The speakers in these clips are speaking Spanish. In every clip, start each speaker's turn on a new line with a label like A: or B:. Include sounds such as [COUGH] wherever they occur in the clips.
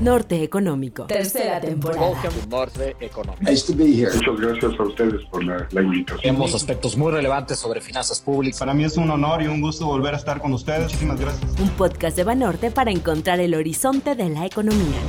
A: Norte Económico. Tercera temporada.
B: Norte Económico.
C: Muchas gracias a ustedes por la, la invitación.
B: Tenemos aspectos muy relevantes sobre finanzas públicas.
D: Para mí es un honor y un gusto volver a estar con ustedes. Muchísimas gracias.
A: Un podcast de Banorte para encontrar el horizonte de la economía.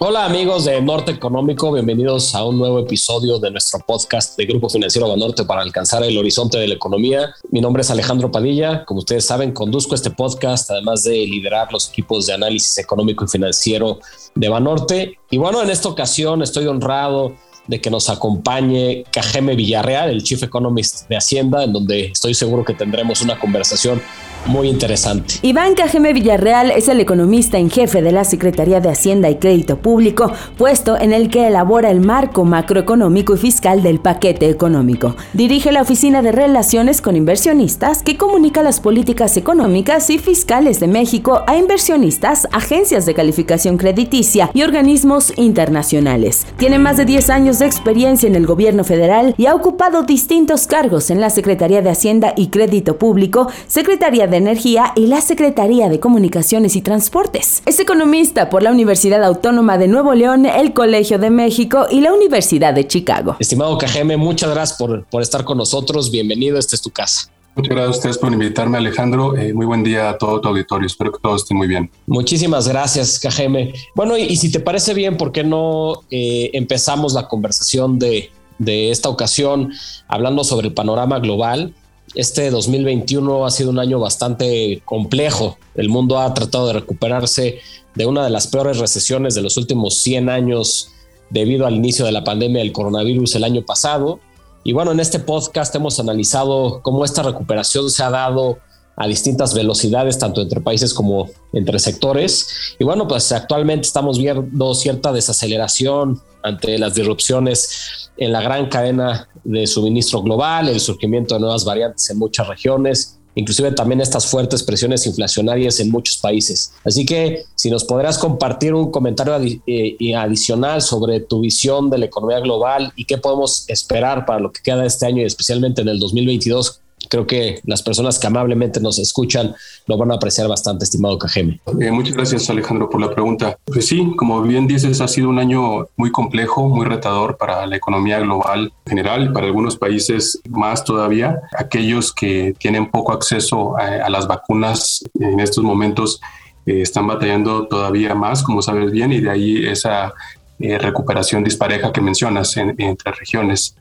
B: Hola amigos de Norte Económico, bienvenidos a un nuevo episodio de nuestro podcast de Grupo Financiero Banorte para alcanzar el horizonte de la economía. Mi nombre es Alejandro Padilla, como ustedes saben, conduzco este podcast además de liderar los equipos de análisis económico y financiero de Banorte. Y bueno, en esta ocasión estoy honrado de que nos acompañe Cajeme Villarreal, el Chief Economist de Hacienda, en donde estoy seguro que tendremos una conversación muy interesante.
A: Iván Cajeme Villarreal es el economista en jefe de la Secretaría de Hacienda y Crédito Público, puesto en el que elabora el marco macroeconómico y fiscal del paquete económico. Dirige la Oficina de Relaciones con Inversionistas, que comunica las políticas económicas y fiscales de México a inversionistas, agencias de calificación crediticia y organismos internacionales. Tiene más de 10 años de experiencia en el gobierno federal y ha ocupado distintos cargos en la Secretaría de Hacienda y Crédito Público, Secretaría de Energía y la Secretaría de Comunicaciones y Transportes. Es economista por la Universidad Autónoma de Nuevo León, el Colegio de México y la Universidad de Chicago.
B: Estimado Cajeme, muchas gracias por, por estar con nosotros. Bienvenido, esta es tu casa.
C: Muchas gracias a ustedes por invitarme, Alejandro. Eh, muy buen día a todo tu auditorio. Espero que todo esté muy bien.
B: Muchísimas gracias, Cajeme. Bueno, y, y si te parece bien, ¿por qué no eh, empezamos la conversación de, de esta ocasión hablando sobre el panorama global? Este 2021 ha sido un año bastante complejo. El mundo ha tratado de recuperarse de una de las peores recesiones de los últimos 100 años debido al inicio de la pandemia del coronavirus el año pasado. Y bueno, en este podcast hemos analizado cómo esta recuperación se ha dado a distintas velocidades, tanto entre países como entre sectores. Y bueno, pues actualmente estamos viendo cierta desaceleración ante las disrupciones en la gran cadena de suministro global, el surgimiento de nuevas variantes en muchas regiones, inclusive también estas fuertes presiones inflacionarias en muchos países. Así que si nos podrás compartir un comentario eh, adicional sobre tu visión de la economía global y qué podemos esperar para lo que queda este año y especialmente en el 2022, creo que las personas que amablemente nos escuchan lo van a apreciar bastante, estimado Cajeme.
C: Eh, muchas gracias, Alejandro, por la pregunta. Pues sí, como bien dices, ha sido un año muy complejo, muy retador para la economía global en general para algunos países más todavía. Aquellos que tienen poco acceso a, las vacunas en estos momentos eh, están batallando todavía más, como sabes bien, y de ahí esa eh, recuperación dispareja que mencionas en, entre regiones.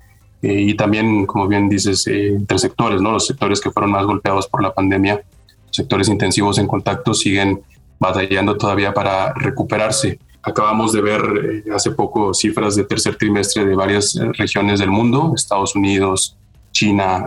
C: Eh, y también, como bien dices, eh, entre sectores, ¿no? Los sectores que fueron más golpeados por la pandemia, sectores intensivos en contacto, siguen batallando todavía para recuperarse. Acabamos de ver eh, hace poco cifras de tercer trimestre de varias eh, regiones del mundo, Estados Unidos, China,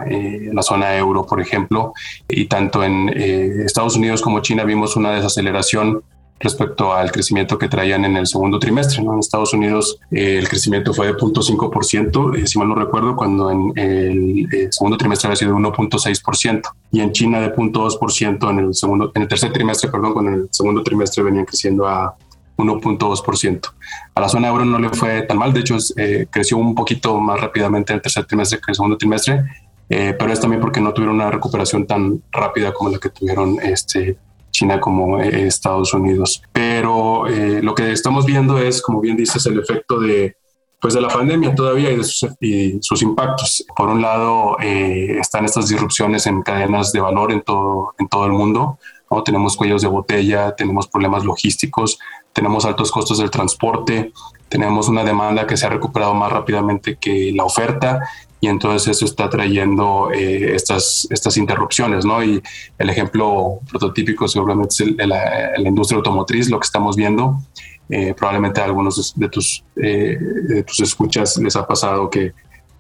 C: la zona euro, por ejemplo, y tanto en Estados Unidos como China vimos una desaceleración respecto al crecimiento que traían en el segundo trimestre. ¿no? En Estados Unidos eh, el crecimiento fue de 0.5%, eh, si mal no recuerdo, cuando en el eh, segundo trimestre había sido 1.6%, y en China de 0.2% en el segundo, en el tercer trimestre, perdón, cuando en el segundo trimestre venían creciendo a 1.2%. A la zona euro no le fue tan mal, de hecho eh, creció un poquito más rápidamente en el tercer trimestre que en el segundo trimestre, eh, pero es también porque no tuvieron una recuperación tan rápida como la que tuvieron este, China como eh, Estados Unidos. Pero eh, lo que estamos viendo es, como bien dices, el efecto de, pues de la pandemia todavía y, de sus, y sus impactos. Por un lado, eh, están estas disrupciones en cadenas de valor en todo, en todo el mundo. ¿no? Tenemos cuellos de botella, tenemos problemas logísticos, tenemos altos costos del transporte, tenemos una demanda que se ha recuperado más rápidamente que la oferta y entonces eso está trayendo eh, estas, estas interrupciones, ¿no? Y el ejemplo prototípico seguramente es el, la, la, industria automotriz, lo que estamos viendo. Eh, probablemente a algunos de tus, eh, de tus escuchas les ha pasado que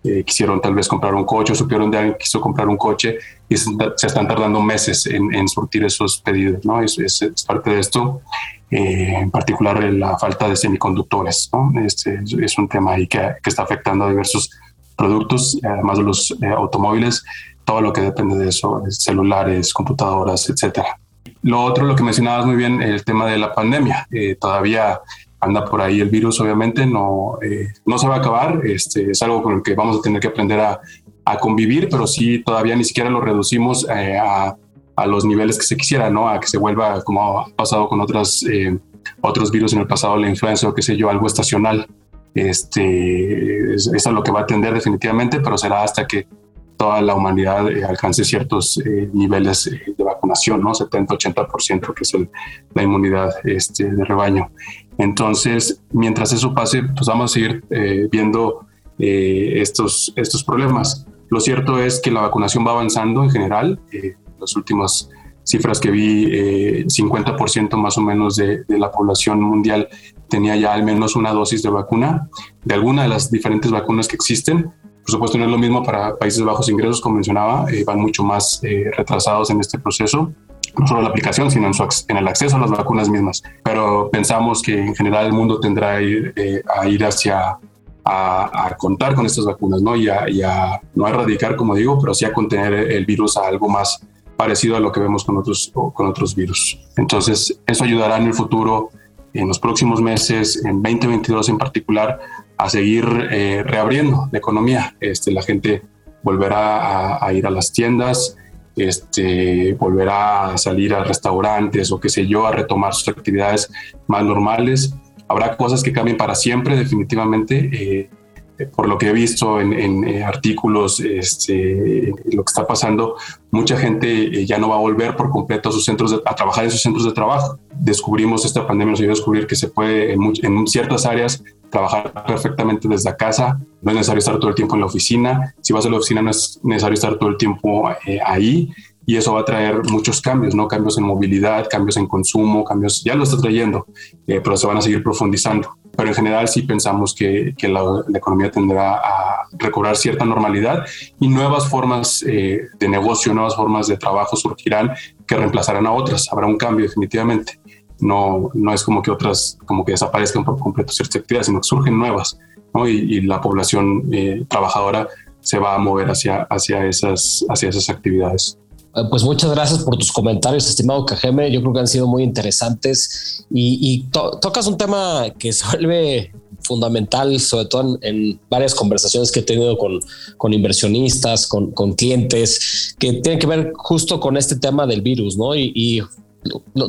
C: eh, quisieron tal vez comprar un coche o supieron de alguien que quiso comprar un coche y se, se están tardando meses en, en, surtir esos pedidos, ¿no? Es, es, es parte de esto. Eh, en particular la falta de semiconductores, ¿no? Este es un tema ahí que, que está afectando a diversos productos, además de los eh, automóviles, todo lo que depende de eso, celulares, computadoras, etcétera. Lo otro, lo que mencionabas muy bien, el tema de la pandemia. Eh, todavía anda por ahí el virus, obviamente, no, eh, no se va a acabar. Este, es algo con el que vamos a tener que aprender a, a convivir, pero sí todavía ni siquiera lo reducimos a, a, a los niveles que se quisiera, ¿no? A que se vuelva como ha pasado con otras, eh, otros virus en el pasado, la influenza o qué sé yo, algo estacional. Este, eso es lo que va a atender definitivamente, pero será hasta que toda la humanidad eh, alcance ciertos eh, niveles de vacunación, ¿no? 70-80%, que es la inmunidad este, de rebaño. Entonces, mientras eso pase, pues vamos a seguir viendo estos, estos problemas. Lo cierto es que la vacunación va avanzando en general las últimas cifras que vi, 50% eh, más o menos de, la población mundial tenía ya al menos una dosis de vacuna, de alguna de las diferentes vacunas que existen. Por supuesto, no es lo mismo para países de bajos ingresos, como mencionaba, eh, van mucho más eh, retrasados en este proceso, no solo la aplicación, sino en, el acceso a las vacunas mismas. Pero pensamos que en general el mundo tendrá a ir, a ir hacia a, contar con estas vacunas, ¿no? Y a, y a, no a erradicar, como digo, pero sí a contener el virus a algo más parecido a lo que vemos con otros, con otros virus. Entonces, eso ayudará en el futuro, en los próximos meses, en 2022 en particular, a seguir eh, reabriendo la economía. Este, la gente volverá a, ir a las tiendas, este, volverá a salir a restaurantes o qué sé yo, a retomar sus actividades más normales. Habrá cosas que cambien para siempre, definitivamente. Eh, por lo que he visto en, eh, artículos, este, lo que está pasando, mucha gente eh, ya no va a volver por completo a sus centros a trabajar en sus centros de trabajo. Descubrimos esta pandemia, nos ayudó a descubrir que se puede en, ciertas áreas trabajar perfectamente desde casa. No es necesario estar todo el tiempo en la oficina. Si vas a la oficina no es necesario estar todo el tiempo eh, ahí y eso va a traer muchos cambios, ¿no? Cambios en movilidad, cambios en consumo, cambios, ya lo está trayendo, pero se van a seguir profundizando pero en general sí pensamos que, que la, economía tendrá a recobrar cierta normalidad y nuevas formas eh, de negocio, nuevas formas de trabajo surgirán que reemplazarán a otras. Habrá un cambio definitivamente. No, no es como que otras, como que desaparezcan por completo ciertas actividades, sino que surgen nuevas ¿no? y, la población eh, trabajadora se va a mover hacia, hacia, esas, hacia esas actividades.
B: Eh, pues muchas gracias por tus comentarios, estimado Cajeme. Yo creo que han sido muy interesantes y, tocas un tema que se vuelve fundamental, sobre todo en, varias conversaciones que he tenido con, con inversionistas, con, con, clientes, que tienen que ver justo con este tema del virus, ¿no? Y,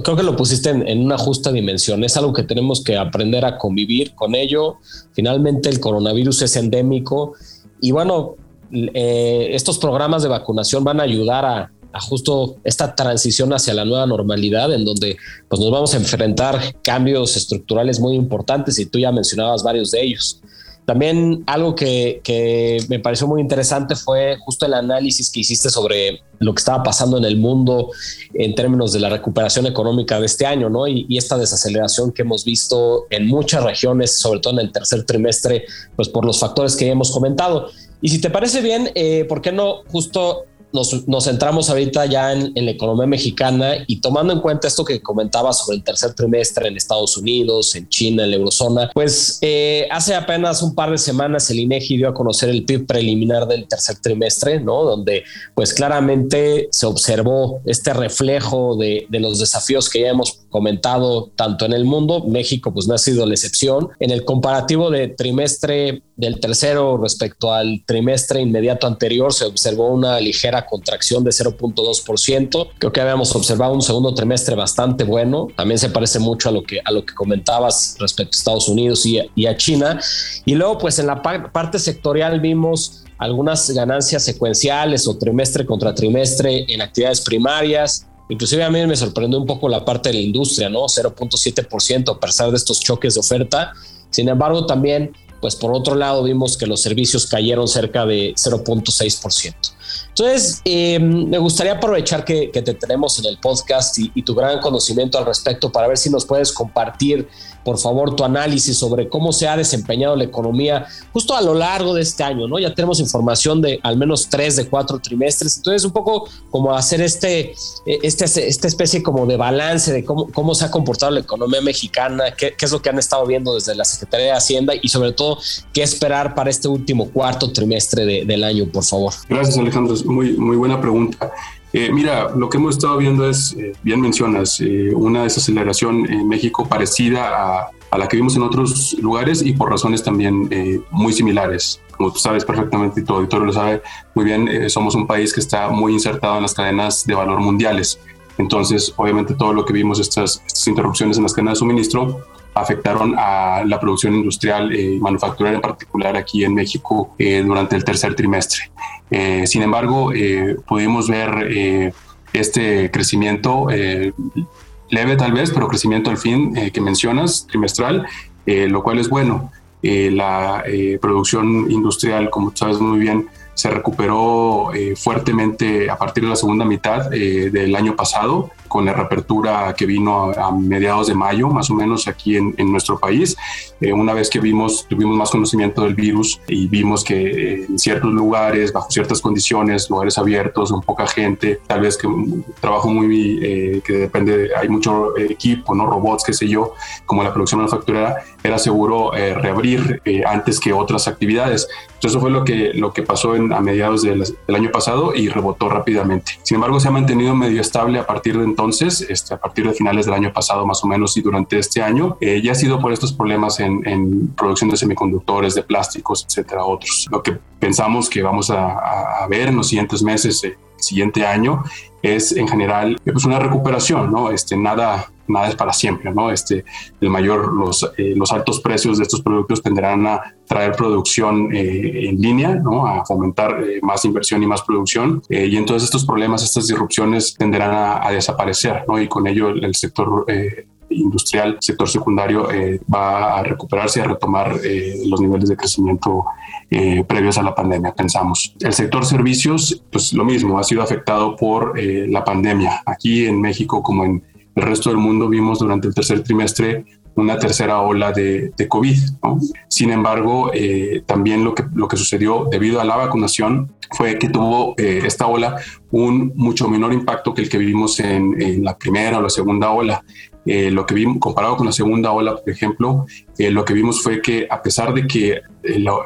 B: creo que lo pusiste en, una justa dimensión. Es algo que tenemos que aprender a convivir con ello. Finalmente el coronavirus es endémico y bueno, eh, estos programas de vacunación van a ayudar a, a justo esta transición hacia la nueva normalidad en donde pues nos vamos a enfrentar cambios estructurales muy importantes y tú ya mencionabas varios de ellos. También algo que, que, me pareció muy interesante fue justo el análisis que hiciste sobre lo que estaba pasando en el mundo en términos de la recuperación económica de este año, ¿no? Y, esta desaceleración que hemos visto en muchas regiones, sobre todo en el tercer trimestre, pues por los factores que hemos comentado. Y si te parece bien, eh, ¿por qué no justo nos, centramos ahorita ya en, la economía mexicana y tomando en cuenta esto que comentaba sobre el tercer trimestre en Estados Unidos, en China, en la eurozona, pues eh, hace apenas un par de semanas el INEGI dio a conocer el PIB preliminar del tercer trimestre, ¿no? Donde pues claramente se observó este reflejo de, de los desafíos que ya hemos comentado tanto en el mundo, México pues no ha sido la excepción. En el comparativo de trimestre del tercero respecto al trimestre inmediato anterior se observó una ligera contracción de 0.2%. Creo que habíamos observado un segundo trimestre bastante bueno. También se parece mucho a lo que, a lo que comentabas respecto a Estados Unidos y, a China. Y luego pues en la parte sectorial vimos algunas ganancias secuenciales o trimestre contra trimestre en actividades primarias, Inclusive a mí me sorprendió un poco la parte de la industria, ¿no? 0.7% a pesar de estos choques de oferta. Sin embargo, también, pues por otro lado, vimos que los servicios cayeron cerca de 0.6%. Entonces, eh, me gustaría aprovechar que, te tenemos en el podcast y, y, tu gran conocimiento al respecto para ver si nos puedes compartir por favor, tu análisis sobre cómo se ha desempeñado la economía justo a lo largo de este año, ¿no? Ya tenemos información de al menos tres de cuatro trimestres, entonces un poco como hacer este, eh, este, esta especie como de balance de cómo, cómo se ha comportado la economía mexicana, qué, qué es lo que han estado viendo desde la Secretaría de Hacienda y sobre todo qué esperar para este último cuarto trimestre del año, por favor.
C: Gracias, Alejandro. Muy, muy buena pregunta. Eh, mira, lo que hemos estado viendo es, eh, bien mencionas, eh, una desaceleración en México parecida a, a, la que vimos en otros lugares y por razones también muy similares. Como tú sabes perfectamente y tu auditorio lo sabe muy bien, somos un país que está muy insertado en las cadenas de valor mundiales. Entonces, obviamente todo lo que vimos, estas, estas interrupciones en las cadenas de suministro, afectaron a la producción industrial y manufacturera en particular aquí en México durante el tercer trimestre. Eh, sin embargo, eh, pudimos ver eh, este crecimiento leve tal vez, pero crecimiento al fin que mencionas, trimestral, lo cual es bueno. la producción industrial, como sabes muy bien, se recuperó fuertemente a partir de la segunda mitad del año pasado con la reapertura que vino a, mediados de mayo, más o menos aquí en, nuestro país. Eh, una vez que vimos, tuvimos más conocimiento del virus y vimos que eh, en ciertos lugares, bajo ciertas condiciones, lugares abiertos, con poca gente, tal vez que un trabajo muy eh, que depende, hay mucho equipo, no robots, qué sé yo, como la producción manufacturera, era seguro reabrir antes que otras actividades. Entonces eso fue lo que, lo que pasó en, a mediados del, del año pasado y rebotó rápidamente. Sin embargo, se ha mantenido medio estable a partir de entonces entonces, este, a partir de finales del año pasado más o menos y durante este año, eh, ya ha sido por estos problemas en, producción de semiconductores, de plásticos, etcétera, otros. Lo que pensamos que vamos a, ver en los siguientes meses, eh, siguiente año, es en general pues una recuperación, ¿no? Este, nada, nada es para siempre, ¿no? Este, el mayor, los, eh, los altos precios de estos productos tendrán a traer producción eh, en línea, ¿no? A fomentar eh, más inversión y más producción. y entonces estos problemas, estas disrupciones tendrán a, desaparecer, ¿no? Y con ello el, sector industrial, sector secundario, va a recuperarse y a retomar los niveles de crecimiento previos a la pandemia, pensamos. El sector servicios, pues lo mismo, ha sido afectado por la pandemia. Aquí en México, como en el resto del mundo vimos durante el tercer trimestre una tercera ola de, de COVID. Sin embargo, eh, también lo que, lo que sucedió debido a la vacunación fue que tuvo eh, esta ola un mucho menor impacto que el que vivimos en, en la primera o la segunda ola. Eh, lo que vimos, comparado con la segunda ola, por ejemplo, lo que vimos fue que a pesar de que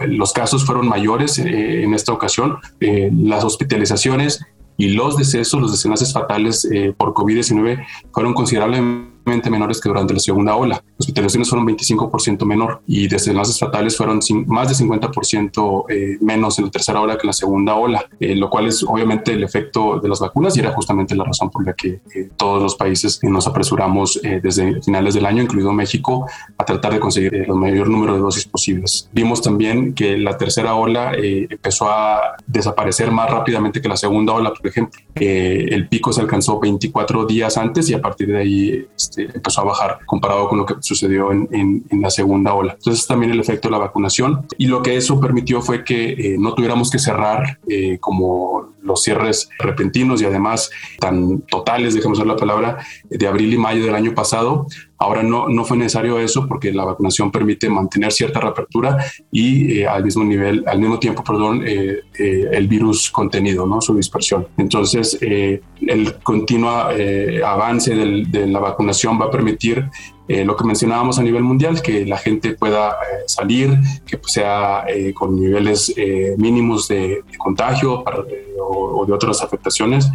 C: los casos fueron mayores en esta ocasión, las hospitalizaciones y los decesos, los desenlaces fatales eh, por COVID-19 fueron considerablemente menores que durante la segunda ola. Hospitalizaciones fueron 25% menor y desenlaces fatales fueron más de 50% eh, menos en la tercera ola que en la segunda ola, eh, lo cual es obviamente el efecto de las vacunas y era justamente la razón por la que eh, todos los países nos apresuramos desde finales del año, incluido México, a tratar de conseguir el mayor número de dosis posibles. Vimos también que la tercera ola empezó a desaparecer más rápidamente que la segunda ola, por ejemplo. el pico se alcanzó 24 días antes y a partir de ahí este, empezó a bajar comparado con lo que sucedió en, en, la segunda ola. Entonces también el efecto de la vacunación y lo que eso permitió fue que eh, no tuviéramos que cerrar eh, como los cierres repentinos y además tan totales, dejemos usar la palabra, de abril y mayo del año pasado. Ahora no, no fue necesario eso porque la vacunación permite mantener cierta reapertura y eh, al mismo nivel, al mismo tiempo, perdón, eh, eh, el virus contenido, ¿no? su dispersión. Entonces, el continuo avance de la vacunación va a permitir lo que mencionábamos a nivel mundial, que la gente pueda salir, que sea con niveles mínimos de, contagio o, de otras afectaciones,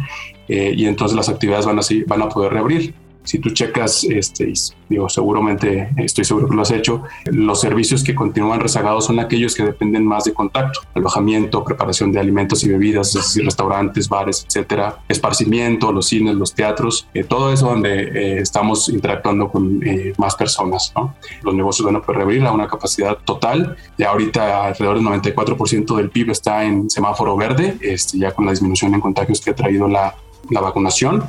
C: y entonces las actividades van a poder reabrir si tú checas, este, digo, seguramente, estoy seguro que lo has hecho, los servicios que continúan rezagados son aquellos que dependen más de contacto, alojamiento, preparación de alimentos y bebidas, es decir, restaurantes, bares, etcétera, esparcimiento, los cines, los teatros, eh, todo eso donde eh, estamos interactuando con eh, más personas. ¿no? Los negocios van a poder reabrir a una capacidad total. Ya ahorita alrededor del 94% del PIB está en semáforo verde, este, ya con la disminución en contagios que ha traído la la vacunación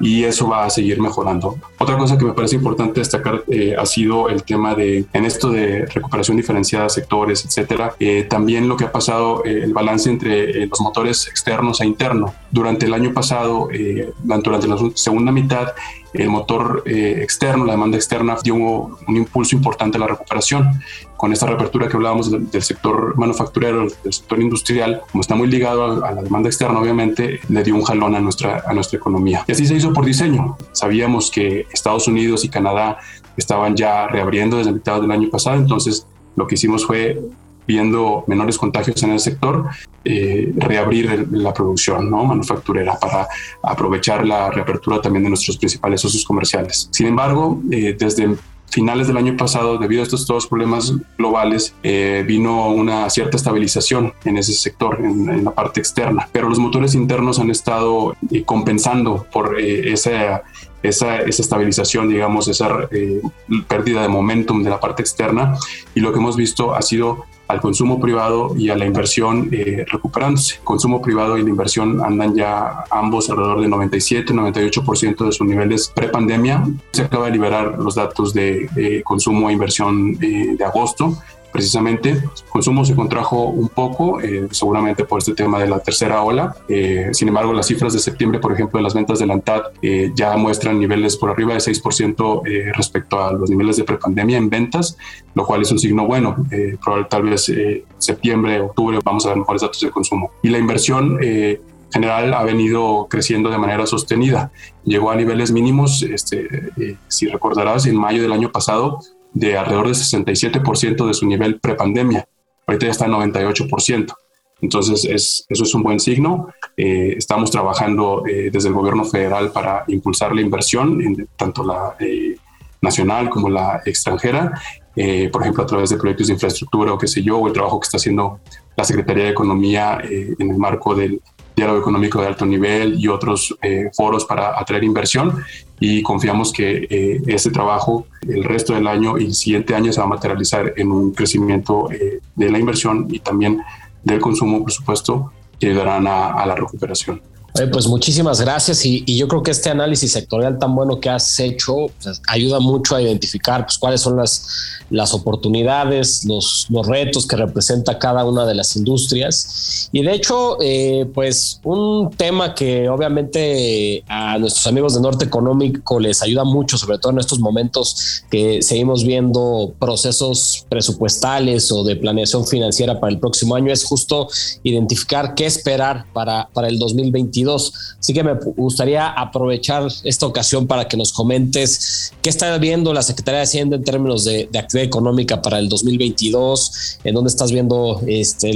C: y eso va a seguir mejorando. Otra cosa que me parece importante destacar eh, ha sido el tema de, en esto de recuperación diferenciada, sectores, etcétera, eh, también lo que ha pasado, eh, el balance entre los motores externos e internos. Durante el año pasado, durante la segunda mitad, el motor eh, externo, la demanda externa, dio un, impulso importante a la recuperación. Con esta reapertura que hablábamos del, sector manufacturero, del sector industrial, como está muy ligado a, la demanda externa, obviamente le dio un jalón a nuestra, a nuestra economía. Y así se hizo por diseño. Sabíamos que Estados Unidos y Canadá estaban ya reabriendo desde mitad del año pasado, entonces lo que hicimos fue viendo menores contagios en el sector, eh, reabrir la producción ¿no? manufacturera para aprovechar la reapertura también de nuestros principales socios comerciales. Sin embargo, eh, desde finales del año pasado, debido a estos dos problemas globales, eh, vino una cierta estabilización en ese sector, en, la parte externa. Pero los motores internos han estado compensando por esa, esa, esa, estabilización, digamos, esa pérdida de momentum de la parte externa. Y lo que hemos visto ha sido al consumo privado y a la inversión eh, recuperándose. Consumo privado y la inversión andan ya ambos alrededor de 97, 98% de sus niveles prepandemia. Se acaba de liberar los datos de, consumo e inversión eh, de agosto precisamente. Consumo se contrajo un poco, eh, seguramente por este tema de la tercera ola. Eh, sin embargo, las cifras de septiembre, por ejemplo, de las ventas de la ANTAD eh, ya muestran niveles por arriba de 6% respecto a los niveles de prepandemia en ventas, lo cual es un signo bueno. probablemente tal vez septiembre, octubre vamos a ver mejores datos de consumo. Y la inversión general ha venido creciendo de manera sostenida. Llegó a niveles mínimos, este, si recordarás, en mayo del año pasado de alrededor de 67% de su nivel prepandemia. Ahorita ya está en 98%. Entonces, es, eso es un buen signo. Eh, estamos trabajando eh, desde el gobierno federal para impulsar la inversión, en, tanto la eh, nacional como la extranjera, por ejemplo, a través de proyectos de infraestructura o qué sé yo, o el trabajo que está haciendo la Secretaría de Economía en el marco del diálogo económico de alto nivel y otros eh, foros para atraer inversión. Y confiamos que eh, ese trabajo el resto del año y el siguiente año se va a materializar en un crecimiento eh, de la inversión y también del consumo, por supuesto, que ayudarán a la recuperación
B: pues muchísimas gracias y, yo creo que este análisis sectorial tan bueno que has hecho ayuda mucho a identificar pues, cuáles son las, las oportunidades, los, los, retos que representa cada una de las industrias. Y de hecho, eh, pues un tema que obviamente a nuestros amigos de Norte Económico les ayuda mucho, sobre todo en estos momentos que seguimos viendo procesos presupuestales o de planeación financiera para el próximo año, es justo identificar qué esperar para, para el 2022 Así que me gustaría aprovechar esta ocasión para que nos comentes qué está viendo la Secretaría de Hacienda en términos de, actividad económica para el 2022, en dónde estás viendo este,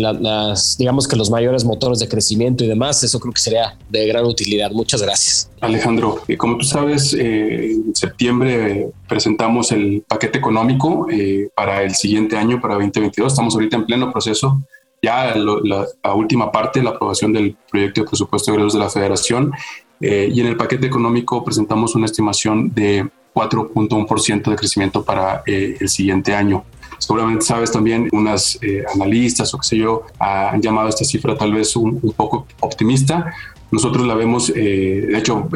B: digamos que los mayores motores de crecimiento y demás. Eso creo que sería de gran utilidad. Muchas gracias.
C: Alejandro, eh, como tú sabes, eh, en septiembre presentamos el paquete económico eh, para el siguiente año, para 2022. Estamos ahorita en pleno proceso ya la, última parte, la aprobación del proyecto de presupuesto de de la Federación. Eh, y en el paquete económico presentamos una estimación de 4.1% de crecimiento para eh, el siguiente año. Seguramente sabes también, unas eh, analistas o qué sé yo han llamado esta cifra tal vez un, un poco optimista. Nosotros la vemos, de hecho,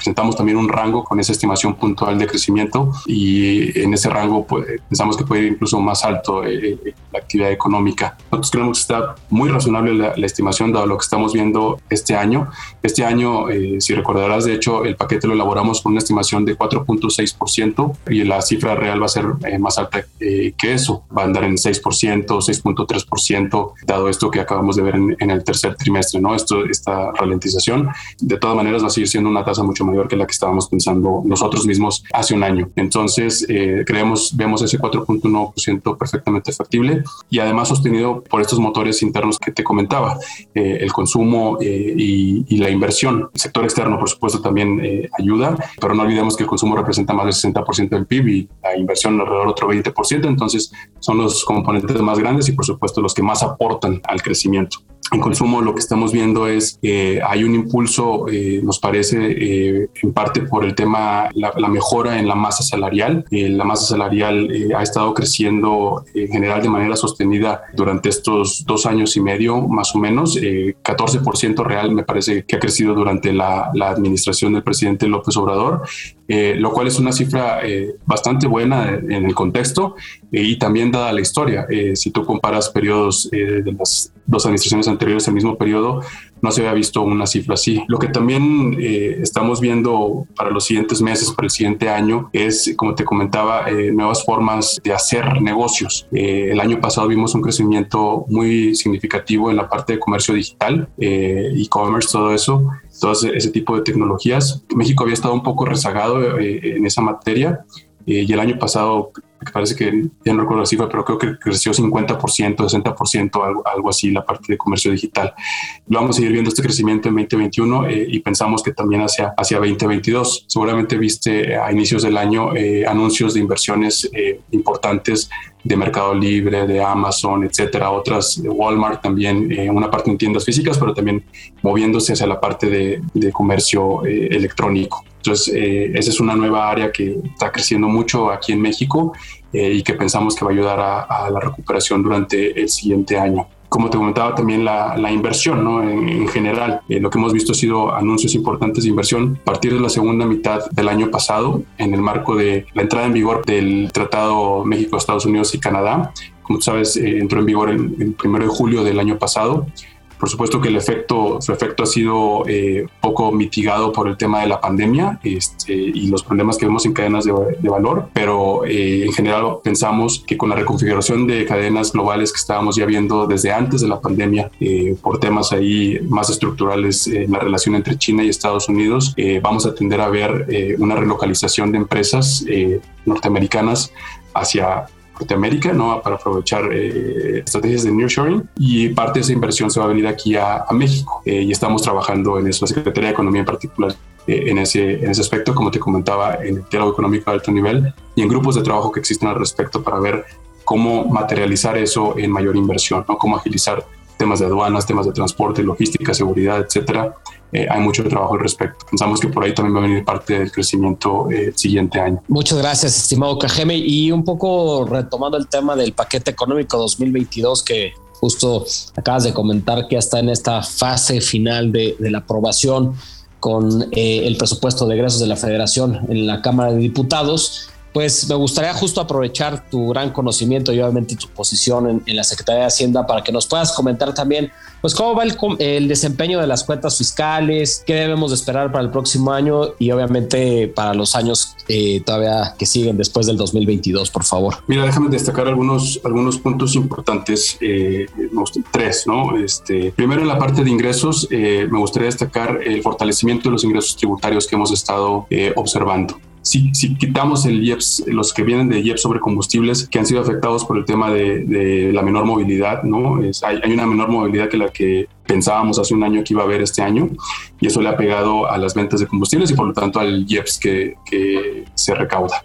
C: presentamos también un rango con esa estimación puntual de crecimiento y en ese rango pues, pensamos que puede ir incluso más alto eh, eh, la actividad económica. Nosotros creemos que está muy razonable la, estimación dado lo que estamos viendo este año. Este año, eh, si recordarás, de hecho, el paquete lo elaboramos con una estimación de 4.6% y la cifra real va a ser más alta que eso. Va a andar en 6%, 6.3%, dado esto que acabamos de ver en, en, el tercer trimestre, ¿no? Esto, esta ralentización. De todas maneras, va a seguir siendo una tasa mucho más mayor que la que estábamos pensando nosotros mismos hace un año. Entonces, eh, creemos, vemos ese 4.1% perfectamente factible y además sostenido por estos motores internos que te comentaba, eh, el consumo eh, y, la inversión. El sector externo, por supuesto, también ayuda, pero no olvidemos que el consumo representa más del 60% del PIB y la inversión alrededor de otro 20%, entonces son los componentes más grandes y, por supuesto, los que más aportan al crecimiento. En consumo lo que estamos viendo es que hay un impulso, eh, nos parece, eh, en parte por el tema, la, mejora en la masa salarial. Eh, la masa salarial ha estado creciendo en general de manera sostenida durante estos dos años y medio, más o menos. 14% real me parece que ha crecido durante la, la administración del presidente López Obrador, lo cual es una cifra bastante buena en el contexto y también dada la historia. si tú comparas periodos de las dos administraciones anteriores al mismo periodo, no se había visto una cifra así. Lo que también eh, estamos viendo para los siguientes meses, para el siguiente año, es, como te comentaba, eh, nuevas formas de hacer negocios. Eh, el año pasado vimos un crecimiento muy significativo en la parte de comercio digital, e-commerce, todo eso, todo ese tipo de tecnologías. México había estado un poco rezagado en esa materia y el año pasado me parece que ya no recuerdo la cifra, pero creo que creció 50%, 60%, algo, algo así la parte de comercio digital. Lo vamos a seguir viendo este crecimiento en 2021 eh, y pensamos que también hacia, hacia 2022. Seguramente viste a inicios del año eh, anuncios de inversiones eh, importantes de Mercado Libre, de Amazon, etcétera, otras de Walmart también, una parte en tiendas físicas, pero también moviéndose hacia la parte de, de comercio electrónico. Entonces, eh, esa es una nueva área que está creciendo mucho aquí en México eh, y que pensamos que va a ayudar a, la recuperación durante el siguiente año. Como te comentaba también la, inversión, ¿no? En, general, eh, lo que hemos visto ha sido anuncios importantes de inversión a partir de la segunda mitad del año pasado, en el marco de la entrada en vigor del Tratado México, Estados Unidos y Canadá. Como tú sabes, entró en vigor el, el primero de julio del año pasado por supuesto que el efecto, su efecto ha sido eh, poco mitigado por el tema de la pandemia este, y los problemas que vemos en cadenas de, valor, pero eh, en general pensamos que con la reconfiguración de cadenas globales que estábamos ya viendo desde antes de la pandemia, eh, por temas ahí más estructurales en la relación entre China y Estados Unidos, vamos a tender a ver una relocalización de empresas norteamericanas hacia Norteamérica, ¿no? Para aprovechar eh, estrategias de nearshoring y parte de esa inversión se va a venir aquí a, México eh, y estamos trabajando en eso, la Secretaría de Economía en particular. Eh, en, ese, en ese aspecto, como te comentaba, en el diálogo económico de alto nivel y en grupos de trabajo que existen al respecto para ver cómo materializar eso en mayor inversión, ¿no? cómo agilizar temas de aduanas, temas de transporte, logística, seguridad, etcétera. Eh, hay mucho trabajo al respecto. Pensamos que por ahí también va a venir parte del crecimiento eh, el siguiente año.
B: Muchas gracias, estimado Cajeme. Y un poco retomando el tema del paquete económico 2022 que justo acabas de comentar que ya está en esta fase final de, la aprobación con eh, el presupuesto de egresos de la Federación en la Cámara de Diputados pues me gustaría justo aprovechar tu gran conocimiento y obviamente tu posición en, la Secretaría de Hacienda para que nos puedas comentar también, pues cómo va el, desempeño de las cuentas fiscales, qué debemos de esperar para el próximo año y obviamente para los años eh, todavía que siguen después del 2022, por favor.
C: Mira, déjame destacar algunos, algunos puntos importantes, eh, tres, ¿no? Este, primero en la parte de ingresos, eh, me gustaría destacar el fortalecimiento de los ingresos tributarios que hemos estado observando si, si, quitamos el IEPS, los que vienen de IEPS sobre combustibles que han sido afectados por el tema de, de la menor movilidad, ¿no? Es, hay, hay, una menor movilidad que la que pensábamos hace un año que iba a haber este año y eso le ha pegado a las ventas de combustibles y por lo tanto al IEPS que, que se recauda.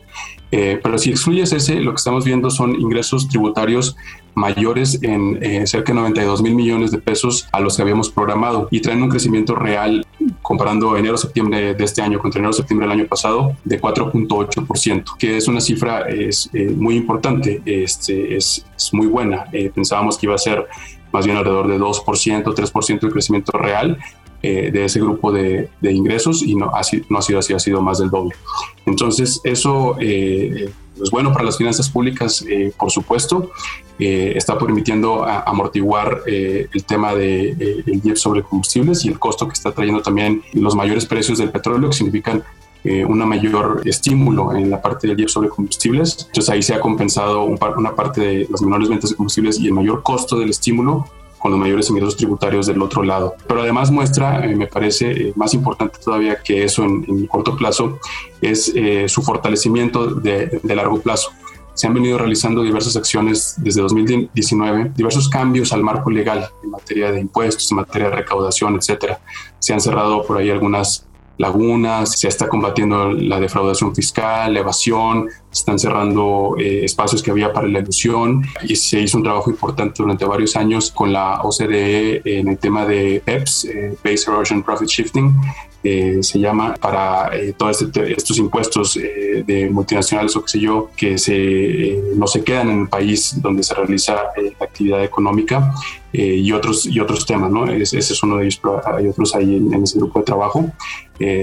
C: Eh, pero si excluyes ese, lo que estamos viendo son ingresos tributarios mayores en eh, cerca de 92 mil millones de pesos a los que habíamos programado y traen un crecimiento real comparando enero-septiembre de este año contra enero-septiembre del año pasado de 4.8%, que es una cifra es, eh, muy importante, este, es, es muy buena. pensábamos que iba a ser más bien alrededor de 2%, 3% de crecimiento real eh, de ese grupo de, ingresos y no ha, no ha sido así, ha sido más del doble. Entonces, eso eh, es bueno para las finanzas públicas, eh, por supuesto. está permitiendo amortiguar el tema del de, IEP sobre combustibles y el costo que está trayendo también los mayores precios del petróleo, que significan una mayor estímulo en la parte del IEP sobre combustibles. Entonces ahí se ha compensado una parte de las menores ventas de combustibles y el mayor costo del estímulo con los mayores ingresos tributarios del otro lado. Pero además muestra, eh, me parece eh, más importante todavía que eso en, en corto plazo, es eh, su fortalecimiento de, de largo plazo se han venido realizando diversas acciones desde 2019, diversos cambios al marco legal en materia de impuestos, en materia de recaudación, etcétera. Se han cerrado por ahí algunas lagunas, se está combatiendo la defraudación fiscal, la evasión, se están cerrando eh, espacios que había para la ilusión y se hizo un trabajo importante durante varios años con la OCDE en el tema de PEPS, eh, Base Erosion Profit Shifting, eh, se llama, para todos este, estos impuestos de multinacionales o qué sé yo, que se, no se quedan en el país donde se realiza la actividad económica y, otros, y otros temas, ¿no? ese es uno de ellos, pero hay otros ahí en, en ese grupo de trabajo.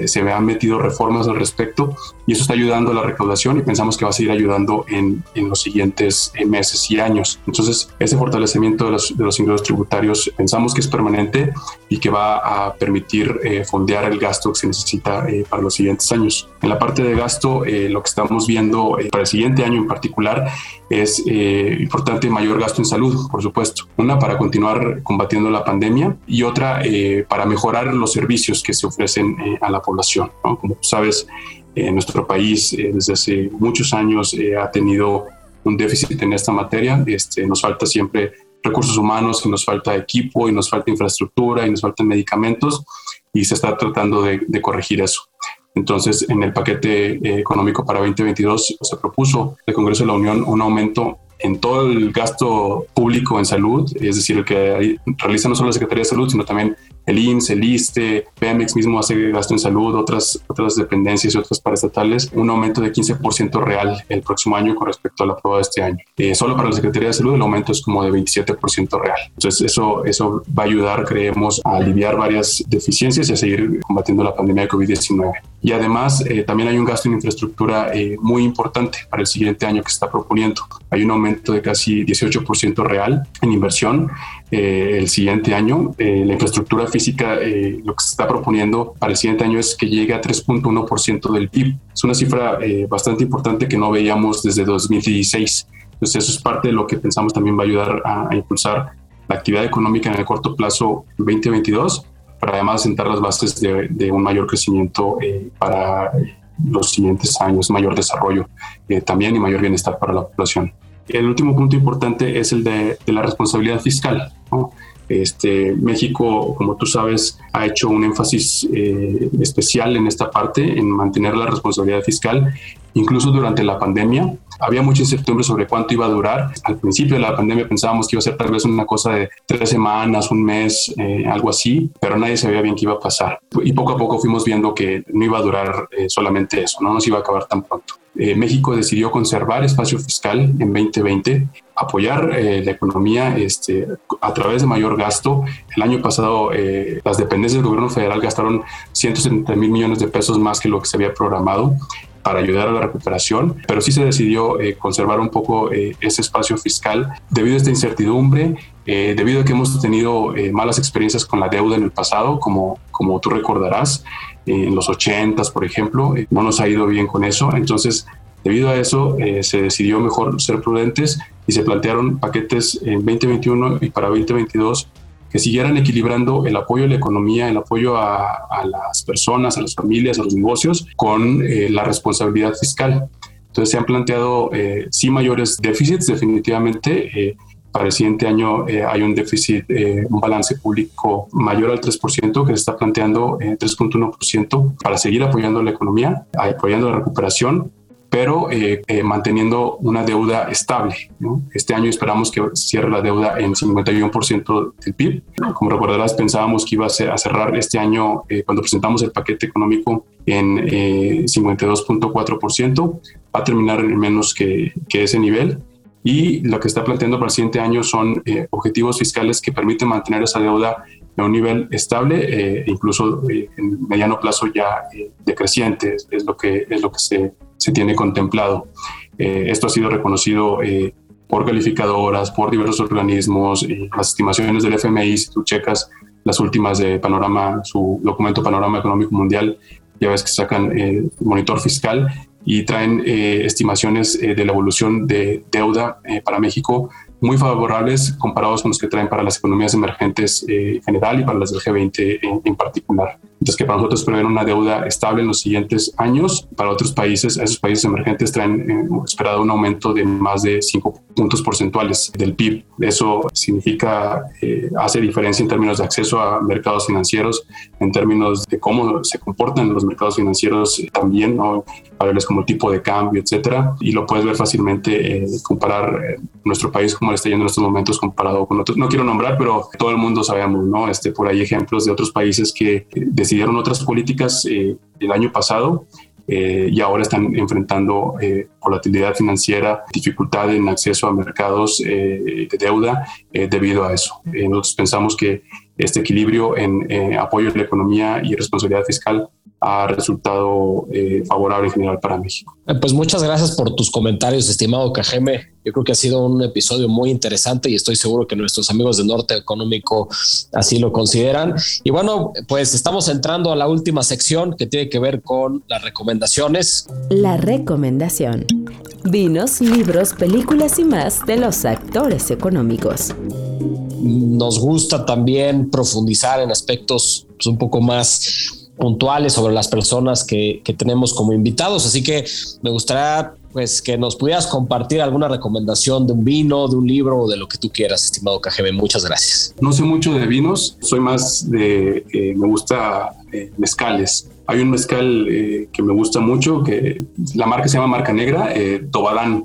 C: se han metido reformas al respecto y eso está ayudando a la recaudación y pensamos que va a seguir ayudando en, en los siguientes eh, meses y años. Entonces, ese fortalecimiento de los, de los, ingresos tributarios pensamos que es permanente y que va a permitir eh, fondear el gasto que se necesita eh, para los siguientes años. En la parte de gasto, lo que estamos viendo para el siguiente año en particular es importante mayor gasto en salud, por supuesto. Una para continuar combatiendo la pandemia y otra para mejorar los servicios que se ofrecen a la población. Como tú sabes, nuestro país eh, desde hace muchos años eh, ha tenido un déficit en esta materia. Este, nos falta siempre recursos humanos y nos falta equipo y nos falta infraestructura y nos faltan medicamentos y se está tratando de, corregir eso. Entonces, en el paquete eh, económico para 2022 se propuso el Congreso de la Unión un aumento en todo el gasto público en salud, es decir, el que realiza no solo la Secretaría de Salud, sino también el IMSS, el ISTE, Pemex mismo hace gasto en salud, otras, otras dependencias y otras paraestatales, un aumento de 15% real el próximo año con respecto a la prueba de este año. Eh, solo para la Secretaría de Salud el aumento es como de 27% real. Entonces eso, eso va a ayudar, creemos, a aliviar varias deficiencias y a seguir combatiendo la pandemia de COVID-19. Y además eh, también hay un gasto en infraestructura eh, muy importante para el siguiente año que se está proponiendo. Hay un aumento de casi 18% real en inversión el siguiente año. la infraestructura física, eh, lo que se está proponiendo para el siguiente año es que llegue a 3.1% del PIB. Es una cifra eh, bastante importante que no veíamos desde 2016. Entonces eso es parte de lo que pensamos también va a ayudar a, impulsar la actividad económica en el corto plazo 2022, para además sentar las bases de, un mayor crecimiento eh, para los siguientes años, mayor desarrollo también y mayor bienestar para la población. El último punto importante es el de, la responsabilidad fiscal. Este, México, como tú sabes, ha hecho un énfasis eh, especial en esta parte, en mantener la responsabilidad fiscal, incluso durante la pandemia. Había mucha incertidumbre sobre cuánto iba a durar. Al principio de la pandemia pensábamos que iba a ser tal vez una cosa de tres semanas, un mes, eh, algo así, pero nadie sabía bien qué iba a pasar. Y poco a poco fuimos viendo que no iba a durar eh, solamente eso, no nos iba a acabar tan pronto. México decidió conservar espacio fiscal en 2020 apoyar eh, la economía este, a través de mayor gasto. El año pasado eh, las dependencias del gobierno federal gastaron 170 mil millones de pesos más que lo que se había programado para ayudar a la recuperación, pero sí se decidió eh, conservar un poco ese espacio fiscal. Debido a esta incertidumbre, debido a que hemos tenido malas experiencias con la deuda en el pasado, como, como tú recordarás, en los 80 por ejemplo, no nos ha ido bien con eso, entonces Debido a eso, eh, se decidió mejor ser prudentes y se plantearon paquetes en 2021 y para 2022 que siguieran equilibrando el apoyo a la economía, el apoyo a, las personas, a las familias, a los negocios, con eh, la responsabilidad fiscal. Entonces se han planteado eh, sí mayores déficits, definitivamente. para el siguiente año hay un déficit, un balance público mayor al 3%, que se está planteando 3.1% para seguir apoyando la economía, apoyando la recuperación pero eh, eh, manteniendo una deuda estable. Este año esperamos que cierre la deuda en 51% del PIB. Como recordarás, pensábamos que iba a cerrar este año, eh, cuando presentamos el paquete económico, en 52.4%. Va a terminar en menos que, que, ese nivel. Y lo que está planteando para el siguiente año son objetivos fiscales que permiten mantener esa deuda a un nivel estable, incluso en mediano plazo ya decreciente, es lo que, es lo que se se tiene contemplado. Eh, esto ha sido reconocido eh, por calificadoras, por diversos organismos, y las estimaciones del FMI, si tú checas las últimas de Panorama, su documento Panorama Económico Mundial, ya ves que sacan el monitor fiscal y traen eh, estimaciones de la evolución de deuda para México muy favorables comparados con los que traen para las economías emergentes en general y para las del G20 en particular. Entonces, que para nosotros prevén una deuda estable en los siguientes años. Para otros países, esos países emergentes traen eh, esperado un aumento de más de 5 puntos porcentuales del PIB. Eso significa, eh, hace diferencia en términos de acceso a mercados financieros, en términos de cómo se comportan los mercados financieros también, ¿no? variables como tipo de cambio, etcétera. Y lo puedes ver fácilmente, eh, comparar nuestro país como le está yendo en estos momentos comparado con otros. No quiero nombrar, pero todo el mundo sabemos, ¿no? Este, por ahí ejemplos de otros países que decidieron otras políticas eh, el año pasado eh, y ahora están enfrentando eh, volatilidad financiera, dificultad en acceso a mercados de deuda debido a eso. nosotros pensamos que este equilibrio en apoyo a la economía y responsabilidad fiscal ha resultado eh, favorable en general para México.
B: Eh, pues muchas gracias por tus comentarios, estimado Cajeme. Yo creo que ha sido un episodio muy interesante y estoy seguro que nuestros amigos de Norte Económico así lo consideran. Y bueno, pues estamos entrando a la última sección que tiene que ver con las recomendaciones.
A: La recomendación. Vinos, libros, películas y más de los actores económicos.
B: Nos gusta también profundizar en aspectos pues, un poco más puntuales sobre las personas que, que tenemos como invitados. Así que me gustaría pues que nos pudieras compartir alguna recomendación de un vino, de un libro o de lo que tú quieras, estimado KGB. Muchas gracias.
C: No sé mucho de vinos, soy más de, eh, me gusta eh, mezcales. Hay un mezcal eh, que me gusta mucho, que la marca se llama Marca Negra, Tobadán,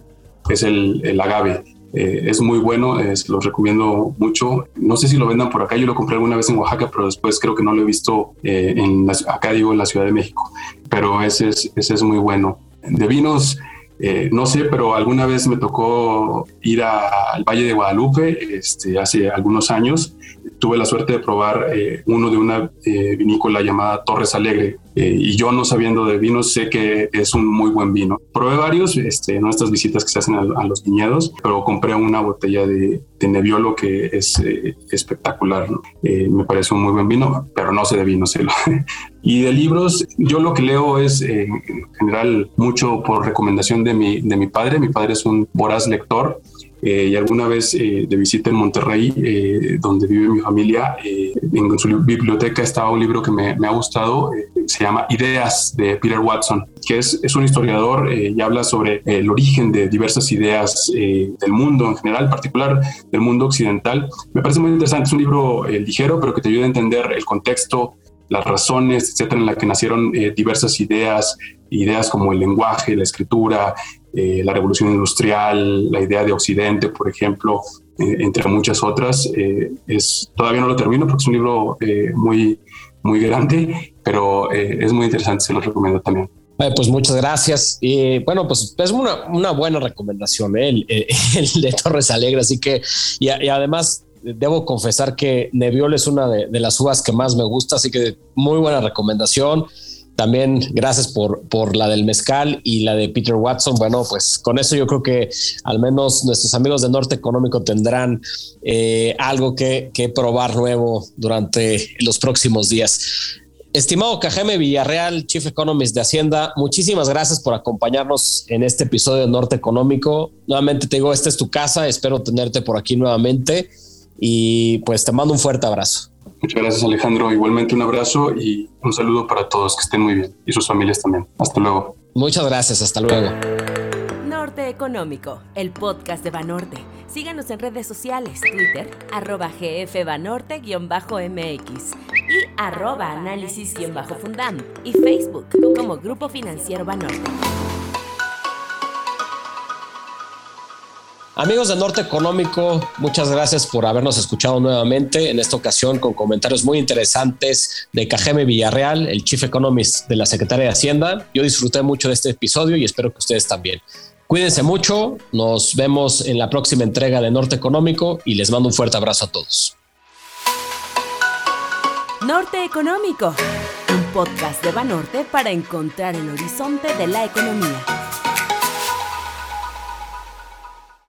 C: es el, el agave. Es muy bueno, se los recomiendo mucho. No sé si lo vendan por acá, yo lo compré alguna vez en Oaxaca, pero después creo que no lo he visto en acá, digo, en la Ciudad de México. Pero ese es, ese es muy bueno. De vinos, eh, no sé, pero alguna vez me tocó ir al Valle de Guadalupe este, hace algunos años. Tuve la suerte de probar eh, uno de una eh, vinícola llamada Torres Alegre y yo no sabiendo de vinos sé que es un muy buen vino. Probé varios este, en estas visitas que se hacen a, los viñedos, pero compré una botella de, de Nebbiolo que es espectacular. me parece un muy buen vino, pero no sé de vino, sé [LAUGHS] y de libros, yo lo que leo es en general mucho por recomendación de mi, de mi padre. Mi padre es un voraz lector. Eh, y alguna vez eh, de visita en Monterrey, eh, donde vive mi familia, en su biblioteca estaba un libro que me, ha gustado, se llama Ideas de Peter Watson, que es, es un historiador y habla sobre el origen de diversas ideas del mundo en general, en particular del mundo occidental. Me parece muy interesante, es un libro ligero, pero que te ayuda a entender el contexto, las razones, etcétera, en la que nacieron diversas ideas, ideas como el lenguaje, la escritura, eh, la revolución industrial, la idea de Occidente, por ejemplo, eh, entre muchas otras. Eh, es, todavía no lo termino porque es un libro muy, muy grande, pero es muy interesante, se lo recomiendo también.
B: Pues muchas gracias. Y bueno, pues es una, una buena recomendación el, [LAUGHS] el, de Torres Alegre. Así que, y, además debo confesar que Nebbiolo es una de, las uvas que más me gusta, así que muy buena recomendación. También gracias por, por la del mezcal y la de Peter Watson. Bueno, pues con eso yo creo que al menos nuestros amigos de Norte Económico tendrán eh, algo que, que probar nuevo durante los próximos días. Estimado Cajeme Villarreal, Chief Economist de Hacienda, muchísimas gracias por acompañarnos en este episodio de Norte Económico. Nuevamente te digo, esta es tu casa, espero tenerte por aquí nuevamente y pues te mando un fuerte abrazo.
C: Muchas gracias Alejandro. Igualmente un abrazo y un saludo para todos. Que estén muy bien y sus familias también. Hasta luego.
B: Muchas gracias. Hasta luego.
A: Norte Económico, el podcast de Banorte. Síganos en redes sociales, Twitter, arroba gfbanorte-mx y arroba análisis-fundam y Facebook como Grupo Financiero Banorte.
B: Amigos de Norte Económico, muchas gracias por habernos escuchado nuevamente, en esta ocasión con comentarios muy interesantes de Cajeme Villarreal, el Chief Economist de la Secretaría de Hacienda. Yo disfruté mucho de este episodio y espero que ustedes también. Cuídense mucho, nos vemos en la próxima entrega de Norte Económico y les mando un fuerte abrazo a todos.
A: Norte Económico, un podcast de Banorte para encontrar el horizonte de la economía.